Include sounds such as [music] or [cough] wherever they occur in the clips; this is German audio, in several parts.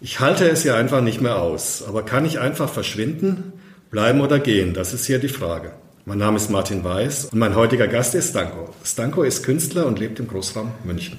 Ich halte es ja einfach nicht mehr aus. Aber kann ich einfach verschwinden, bleiben oder gehen? Das ist hier die Frage. Mein Name ist Martin Weiß und mein heutiger Gast ist Stanko. Stanko ist Künstler und lebt im Großraum München.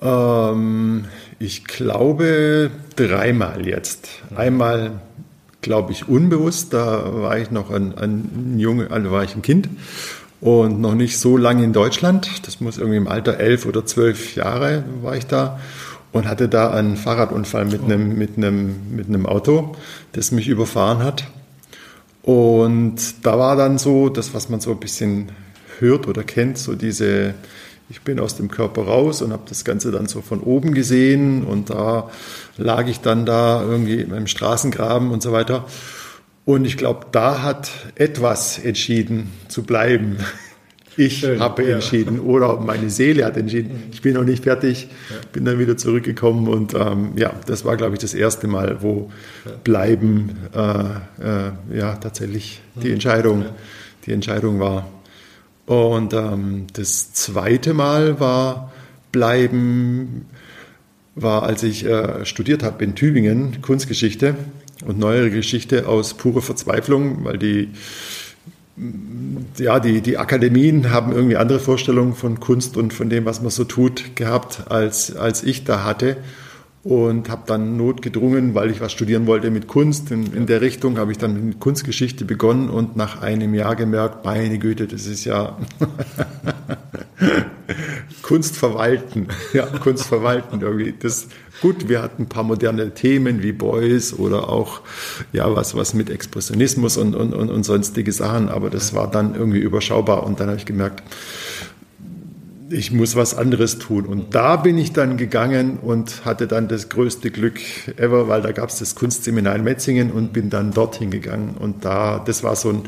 Ähm, ich glaube dreimal jetzt. Einmal, glaube ich, unbewusst. Da war ich noch ein, ein Junge, also war ich ein Kind und noch nicht so lange in Deutschland. Das muss irgendwie im Alter elf oder zwölf Jahre war ich da und hatte da einen Fahrradunfall mit einem, mit einem, mit einem Auto, das mich überfahren hat. Und da war dann so, das, was man so ein bisschen hört oder kennt, so diese, ich bin aus dem Körper raus und habe das Ganze dann so von oben gesehen und da lag ich dann da irgendwie im Straßengraben und so weiter. Und ich glaube, da hat etwas entschieden zu bleiben. [laughs] Ich Schön, habe ja. entschieden oder meine Seele hat entschieden. Ich bin noch nicht fertig, bin dann wieder zurückgekommen und ähm, ja, das war, glaube ich, das erste Mal, wo. Bleiben äh, äh, ja tatsächlich die Entscheidung, die Entscheidung war. Und ähm, das zweite Mal war Bleiben, war, als ich äh, studiert habe in Tübingen, Kunstgeschichte und neuere Geschichte aus purer Verzweiflung, weil die ja, die, die Akademien haben irgendwie andere Vorstellungen von Kunst und von dem, was man so tut, gehabt, als, als ich da hatte. Und habe dann notgedrungen, weil ich was studieren wollte mit Kunst. In, in der Richtung habe ich dann mit Kunstgeschichte begonnen und nach einem Jahr gemerkt, meine Güte, das ist ja [laughs] Kunst verwalten. [laughs] Ja, Kunst verwalten irgendwie. Das, Gut, wir hatten ein paar moderne Themen wie Beuys oder auch ja was, was mit Expressionismus und, und, und, und sonstige Sachen, aber das war dann irgendwie überschaubar und dann habe ich gemerkt, ich muss was anderes tun. Und da bin ich dann gegangen und hatte dann das größte Glück ever, weil da gab es das Kunstseminar in Metzingen und bin dann dorthin gegangen. Und da, das war so eine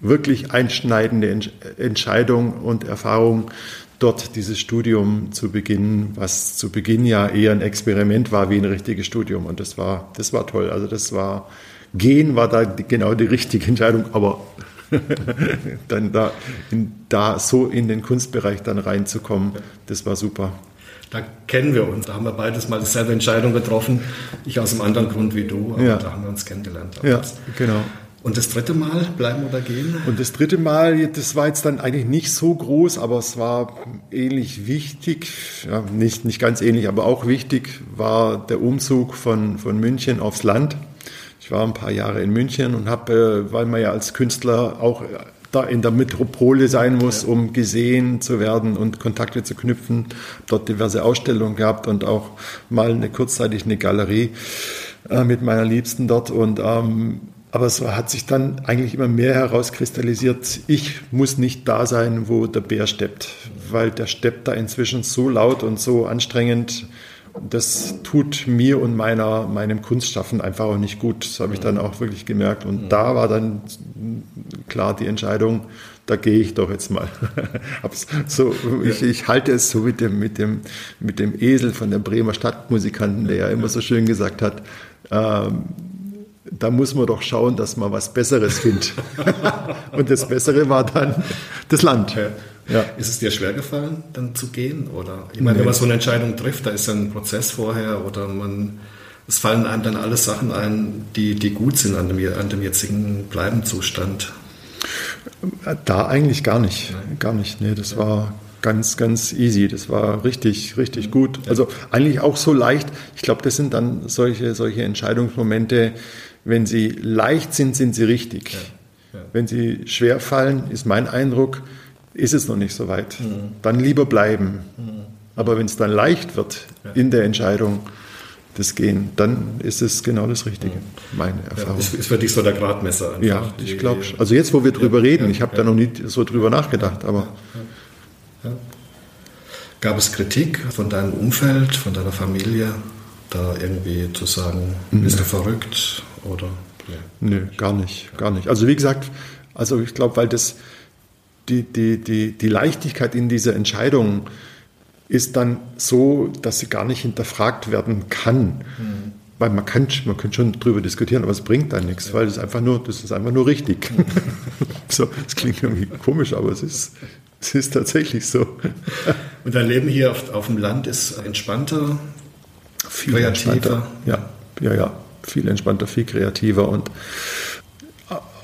wirklich einschneidende Entscheidung und Erfahrung, dort dieses Studium zu beginnen, was zu Beginn ja eher ein Experiment war wie ein richtiges Studium. Und das war, das war toll. Also das war, gehen war da genau die richtige Entscheidung, aber dann da, in, da so in den Kunstbereich dann reinzukommen, das war super. Da kennen wir uns, da haben wir beides mal dieselbe Entscheidung getroffen. Ich aus einem anderen Grund wie du, aber ja. da haben wir uns kennengelernt. Ja, genau. Und das dritte Mal bleiben oder gehen? Und das dritte Mal, das war jetzt dann eigentlich nicht so groß, aber es war ähnlich wichtig, ja, nicht, nicht ganz ähnlich, aber auch wichtig, war der Umzug von, von München aufs Land. Ich war ein paar Jahre in München und habe, äh, weil man ja als Künstler auch da in der Metropole sein muss, ja. um gesehen zu werden und Kontakte zu knüpfen, dort diverse Ausstellungen gehabt und auch mal eine kurzzeitig eine Galerie äh, mit meiner Liebsten dort und ähm, aber es hat sich dann eigentlich immer mehr herauskristallisiert, ich muss nicht da sein, wo der Bär steppt, weil der steppt da inzwischen so laut und so anstrengend. Das tut mir und meiner, meinem Kunstschaffen einfach auch nicht gut. Das habe ich dann auch wirklich gemerkt. Und da war dann klar die Entscheidung, da gehe ich doch jetzt mal. [laughs] so, ich, ich, halte es so mit dem, mit, dem, mit dem Esel von der Bremer Stadtmusikanten, der ja immer so schön gesagt hat, ähm, da muss man doch schauen, dass man was Besseres findet. [laughs] und das Bessere war dann das Land. Ja. Ja. Ist es dir schwer gefallen, dann zu gehen? Oder ich meine, nee. wenn man so eine Entscheidung trifft, da ist ein Prozess vorher oder man es fallen einem dann alle Sachen ein, die, die gut sind an dem, an dem jetzigen Bleibenzustand. Da eigentlich gar nicht. Nein. Gar nicht. Nee, das ja. war ganz, ganz easy. Das war richtig, richtig gut. Also eigentlich auch so leicht. Ich glaube, das sind dann solche, solche Entscheidungsmomente, wenn sie leicht sind, sind sie richtig. Ja, ja. Wenn sie schwer fallen, ist mein Eindruck, ist es noch nicht so weit. Mhm. Dann lieber bleiben. Mhm. Aber wenn es dann leicht wird ja. in der Entscheidung, das Gehen, dann ist es genau das Richtige, meine Erfahrung. Ja, ist, für dich so der Gradmesser einfach. Ja, ich glaube Also jetzt, wo wir drüber reden, ich habe da noch nie so drüber nachgedacht, aber... Gab es Kritik von deinem Umfeld, von deiner Familie, da irgendwie zu sagen, bist du verrückt oder... Nee. Nö, gar nicht, gar nicht. Also wie gesagt, also ich glaube, weil das die, die, die, die Leichtigkeit in dieser Entscheidung ist dann so, dass sie gar nicht hinterfragt werden kann. Mhm. Weil man kann, man kann schon drüber diskutieren, aber es bringt dann nichts, weil es einfach nur, das ist einfach nur richtig. Mhm. [laughs] so, das klingt irgendwie komisch, aber es ist, es ist tatsächlich so. Und dein Leben hier auf, auf dem Land ist entspannter, viel kreativer. Entspannter. Ja, ja, ja, viel entspannter, viel kreativer und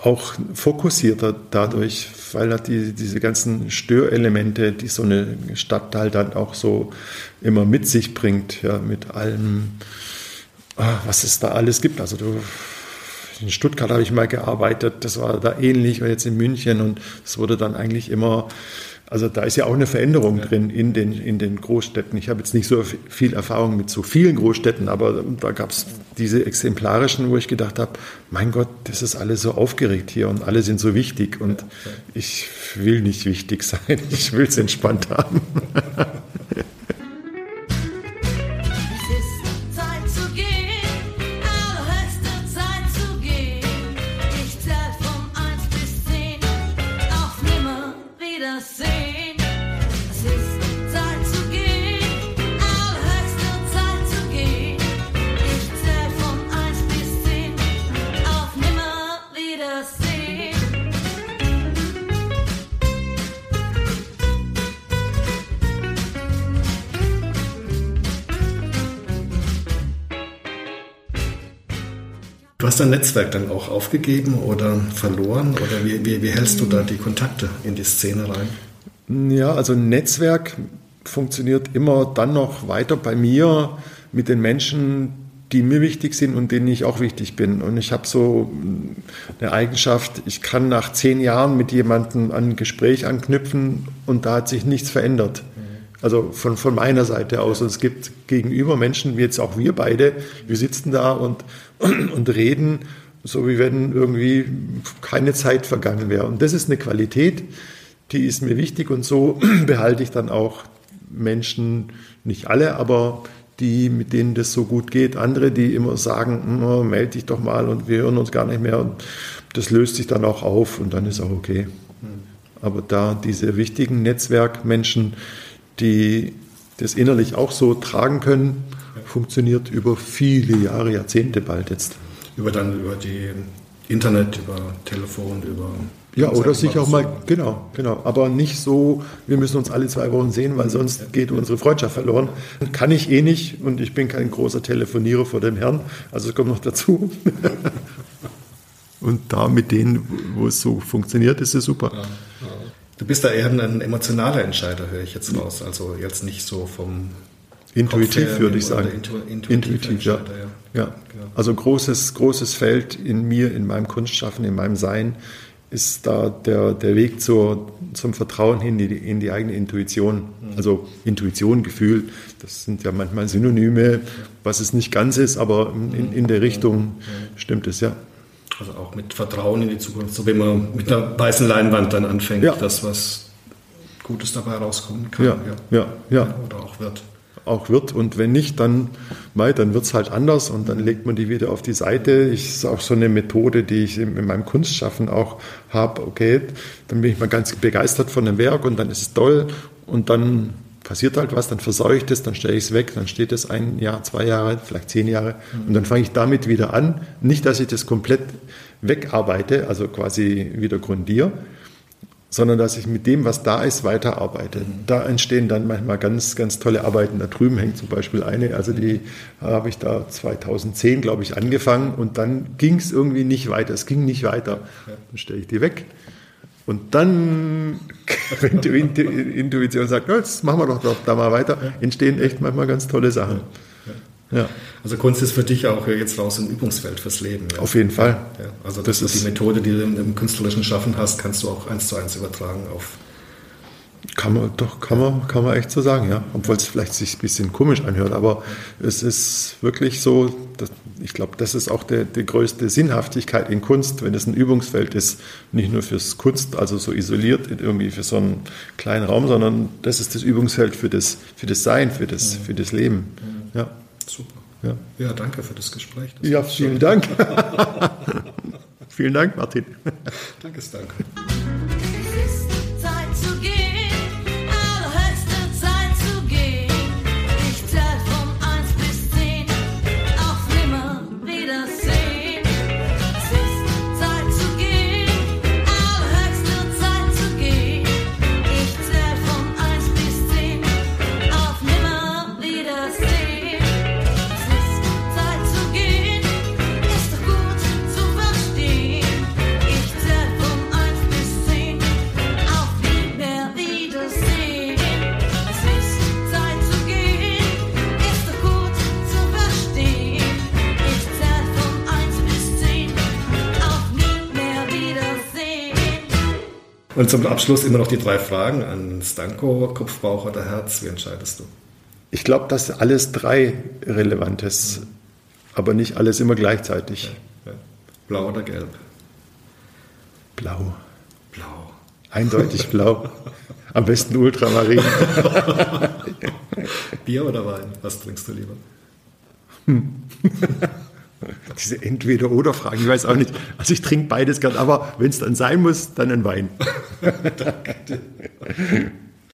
auch fokussierter dadurch, weil die, diese ganzen Störelemente, die so eine Stadtteil dann auch so immer mit sich bringt, ja, mit allem, ah, was es da alles gibt. Also du, in Stuttgart habe ich mal gearbeitet, das war da ähnlich, und jetzt in München und es wurde dann eigentlich immer also da ist ja auch eine Veränderung ja. drin in den, in den Großstädten. Ich habe jetzt nicht so viel Erfahrung mit so vielen Großstädten, aber da gab es diese exemplarischen, wo ich gedacht habe, mein Gott, das ist alles so aufgeregt hier und alle sind so wichtig und ich will nicht wichtig [laughs] sein, ich will es entspannt haben. Du hast dein Netzwerk dann auch aufgegeben oder verloren oder wie, wie, wie hältst du da die Kontakte in die Szene rein? Ja, also Netzwerk funktioniert immer dann noch weiter bei mir mit den Menschen, die mir wichtig sind und denen ich auch wichtig bin. Und ich habe so eine Eigenschaft, ich kann nach zehn Jahren mit jemandem ein Gespräch anknüpfen und da hat sich nichts verändert. Also von, von meiner Seite aus. Und es gibt gegenüber Menschen, wie jetzt auch wir beide, wir sitzen da und, [clears throat] und reden, so wie wenn irgendwie keine Zeit vergangen wäre. Und das ist eine Qualität, die ist mir wichtig und so [clears throat] behalte ich dann auch Menschen, nicht alle, aber die, mit denen das so gut geht. Andere, die immer sagen, oh, melde dich doch mal und wir hören uns gar nicht mehr. Und das löst sich dann auch auf und dann ist auch okay. Hm. Aber da diese wichtigen Netzwerkmenschen, die das innerlich auch so tragen können, funktioniert über viele Jahre, Jahrzehnte bald jetzt. Über dann über die Internet, über Telefon, über ja, oder sich auch mal, genau, genau. Aber nicht so, wir müssen uns alle zwei Wochen sehen, weil sonst geht unsere Freundschaft verloren. Kann ich eh nicht und ich bin kein großer Telefonierer vor dem Herrn. Also es kommt noch dazu. [laughs] und da mit denen, wo es so funktioniert, ist es super. Ja, ja. Du bist da eher ein emotionaler Entscheider, höre ich jetzt raus. Also jetzt nicht so vom Intuitiv würde ich sagen. Intu intuitiv, intuitiv ja. ja. ja. Also großes, großes Feld in mir, in meinem Kunstschaffen, in meinem Sein ist da der, der Weg zur, zum Vertrauen hin in die, in die eigene Intuition. Mhm. Also Intuition, Gefühl, das sind ja manchmal Synonyme, was es nicht ganz ist, aber in, in der Richtung mhm. stimmt es, ja. Also auch mit Vertrauen in die Zukunft, so wie man mit einer weißen Leinwand dann anfängt, ja. dass was Gutes dabei rauskommen kann. Ja, ja, ja. ja. Oder auch wird. Auch wird und wenn nicht, dann, dann wird es halt anders und dann legt man die wieder auf die Seite. Ich, ist auch so eine Methode, die ich in meinem Kunstschaffen auch habe. Okay, dann bin ich mal ganz begeistert von dem Werk und dann ist es toll und dann passiert halt was, dann versäue ich das, dann stelle ich es weg, dann steht es ein Jahr, zwei Jahre, vielleicht zehn Jahre und dann fange ich damit wieder an. Nicht, dass ich das komplett wegarbeite, also quasi wieder grundiere, sondern dass ich mit dem, was da ist, weiterarbeite. Da entstehen dann manchmal ganz, ganz tolle Arbeiten. Da drüben hängt zum Beispiel eine, also die habe ich da 2010, glaube ich, angefangen und dann ging es irgendwie nicht weiter. Es ging nicht weiter. Dann stelle ich die weg und dann, [laughs] wenn die Intuition sagt, jetzt machen wir doch, doch da mal weiter, entstehen echt manchmal ganz tolle Sachen. Ja. Also Kunst ist für dich auch jetzt raus ein Übungsfeld fürs Leben. Ja. Auf jeden Fall. Also das, das ist die Methode, die du im künstlerischen Schaffen hast, kannst du auch eins zu eins übertragen auf, Kann man, doch, kann man, kann man echt so sagen, ja. Obwohl es vielleicht sich ein bisschen komisch anhört, aber es ist wirklich so, dass, ich glaube, das ist auch der, die größte Sinnhaftigkeit in Kunst, wenn es ein Übungsfeld ist, nicht nur fürs Kunst, also so isoliert irgendwie für so einen kleinen Raum, sondern das ist das Übungsfeld für das, für das Sein, für das, für das Leben. Ja. Super. Ja. ja, danke für das Gespräch. Das ja, vielen Dank. [laughs] vielen Dank, Martin. Danke, danke. Und zum Abschluss immer noch die drei Fragen an Stanko, Kopf, Bauch oder Herz. Wie entscheidest du? Ich glaube, dass alles drei relevant ist, mhm. aber nicht alles immer gleichzeitig. Ja. Blau oder gelb? Blau. Blau. Eindeutig blau. Am besten Ultramarin. [laughs] Bier oder Wein? Was trinkst du lieber? Hm. [laughs] Diese Entweder-Oder-Fragen, ich weiß auch nicht. Also ich trinke beides gern, aber wenn es dann sein muss, dann ein Wein. [laughs] [laughs] Danke.